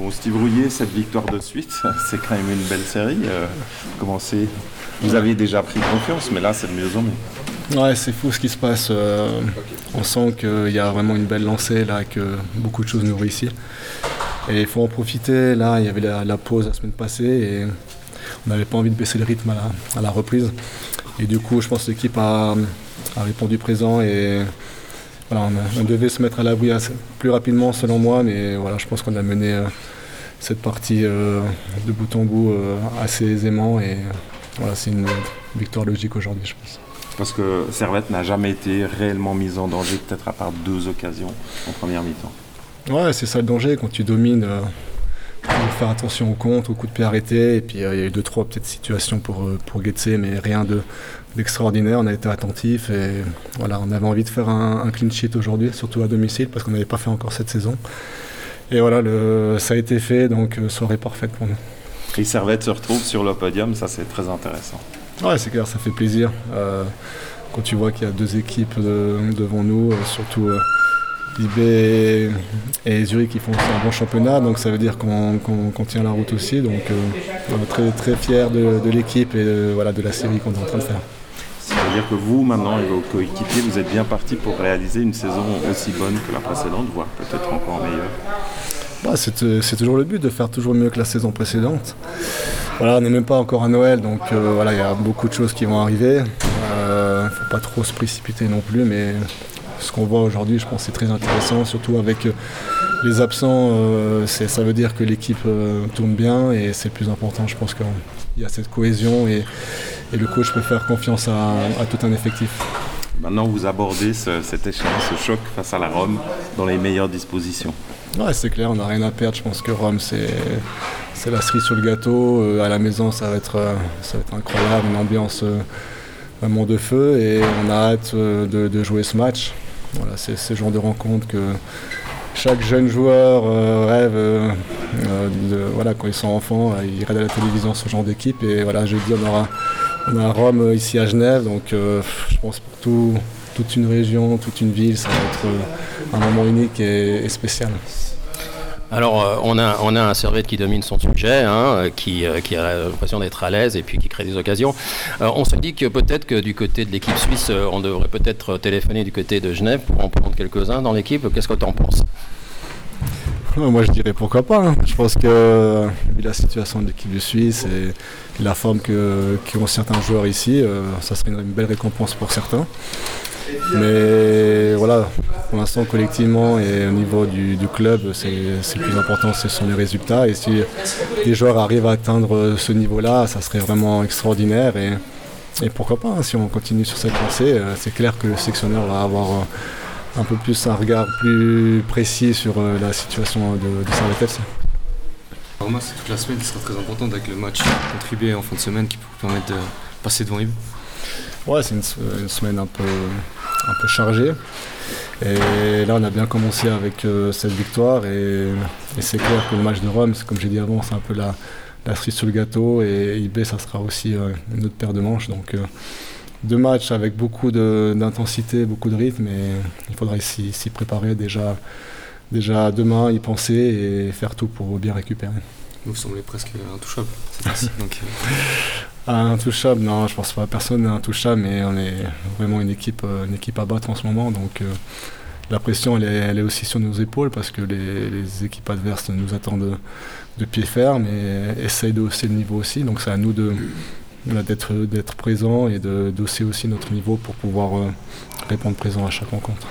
Bon, Steve Rouillet, cette victoire de suite, c'est quand même une belle série. Euh, Vous aviez déjà pris confiance, mais là, c'est de mieux en mieux. Ouais, c'est fou ce qui se passe. Euh, on sent qu'il y a vraiment une belle lancée, là, que beaucoup de choses nous réussissent. Et il faut en profiter. Là, il y avait la, pause la semaine passée et on n'avait pas envie de baisser le rythme à la, reprise. Et du coup, je pense que l'équipe a, répondu présent et on, devait se mettre à l'abri plus rapidement selon moi, mais voilà, je pense qu'on a mené euh, cette partie euh, de bout en bout euh, assez aisément et voilà, c'est une victoire logique aujourd'hui, je pense. Parce que Servette n'a jamais été réellement mise en danger, peut-être à part deux occasions en première mi-temps. Ouais, c'est ça le danger quand tu domines. Faut faire attention au compte, au coup de pied arrêté. Et puis il y a eu deux, trois petites situations pour, pour mais rien de, d'extraordinaire. On a été attentif et voilà, on avait envie de faire un, clean sheet aujourd'hui, surtout à domicile, parce qu'on n'avait pas fait encore cette saison. Et voilà, le, ça a été fait, donc euh, soirée parfaite pour nous. Et Servette se retrouve sur le podium, ça c'est très intéressant. Ouais, c'est clair, ça fait plaisir. Euh, quand tu vois qu'il y a deux équipes devant nous, euh, surtout IB et, Zurich qui font un bon championnat, donc ça veut dire qu'on tient la route aussi. Donc on est très, très fiers de, l'équipe et voilà, de la série qu'on est en train de faire. C'est-à-dire que vous, maintenant, et vos coéquipiers, vous êtes bien partis pour réaliser une saison aussi bonne que la précédente, voire peut-être encore meilleure bah, euh, c'est, toujours le but de faire toujours mieux que la saison précédente. Voilà, on n'est même pas encore à Noël, donc euh, voilà, il y a beaucoup de choses qui vont arriver. Il euh, ne faut pas trop se précipiter non plus, mais ce qu'on voit aujourd'hui, je pense, c'est très intéressant, surtout avec les absents. ça veut dire que l'équipe tourne bien et c'est le plus important. Je pense qu'il y a cette cohésion et, et le coach peut faire confiance à, tout un effectif. Maintenant, vous abordez cet échéance, ce choc face à la Rome dans les meilleures dispositions. Ouais, c'est clair, on n'a rien à perdre. Je pense que Rome, c'est, la cerise sur le gâteau. Euh, à la maison, ça va être, euh, ça va être incroyable, une ambiance euh, vraiment de feu. Et on a hâte de, jouer ce match. Voilà, c'est ce genre de rencontre que chaque jeune joueur rêve de, voilà, quand ils sont enfants, ils rêvent à la télévision ce genre d'équipe. Et voilà, je dis, on aura on Rome euh, ici à Genève, donc euh, je pense pour toute une région, toute une ville, ça va être euh, un moment unique et, spécial. Alors, on, a, on a un Servette qui domine son sujet, hein, qui, qui, a l'impression d'être à l'aise et puis qui crée des occasions. on se dit que peut-être que du côté de l'équipe suisse, on devrait peut-être téléphoner du côté de Genève pour en prendre quelques-uns dans l'équipe. Qu'est-ce que tu en penses moi je dirais pourquoi pas. Hein. Je pense que vu la situation de l'équipe Suisse et la forme qu'ont certains joueurs ici, euh, ça serait une, belle récompense pour certains. Mais voilà, pour l'instant collectivement et au niveau du, club, c'est le plus important, ce sont les résultats. Et si les joueurs arrivent à atteindre ce niveau-là, ça serait vraiment extraordinaire. Et, pourquoi pas, hein, si on continue sur cette lancée, euh, c'est clair que le sectionneur va avoir euh, un peu plus un regard plus précis sur euh, la situation de, de Servette Pour moi, c'est toute la semaine qui sera très importante avec le match contribué en fin de semaine qui peut permettre de passer devant Yves. Ouais, c'est une, semaine un peu, un peu chargée. Et là, on a bien commencé avec euh, cette victoire. Et, c'est clair que le match de Rome, comme j'ai dit avant, c'est un peu la, la cerise sur le gâteau. Et IB, ça sera aussi euh, une autre paire de manches. Donc, deux matchs avec beaucoup d'intensité, beaucoup de rythme et il faudrait s'y préparer déjà, déjà demain, y penser et faire tout pour bien récupérer. Vous semblez presque intouchable. donc, euh. Intouchable, non, je pense pas. Personne n'est intouchable, mais on est vraiment une équipe, euh, une équipe à battre en ce moment. Donc euh, la pression, elle est, elle est, aussi sur nos épaules parce que les, équipes adverses nous attendent de, pied ferme et essayent de hausser le niveau aussi. Donc c'est à nous de d'être présent et de d'osser aussi notre niveau pour pouvoir euh, répondre présent à chaque rencontre.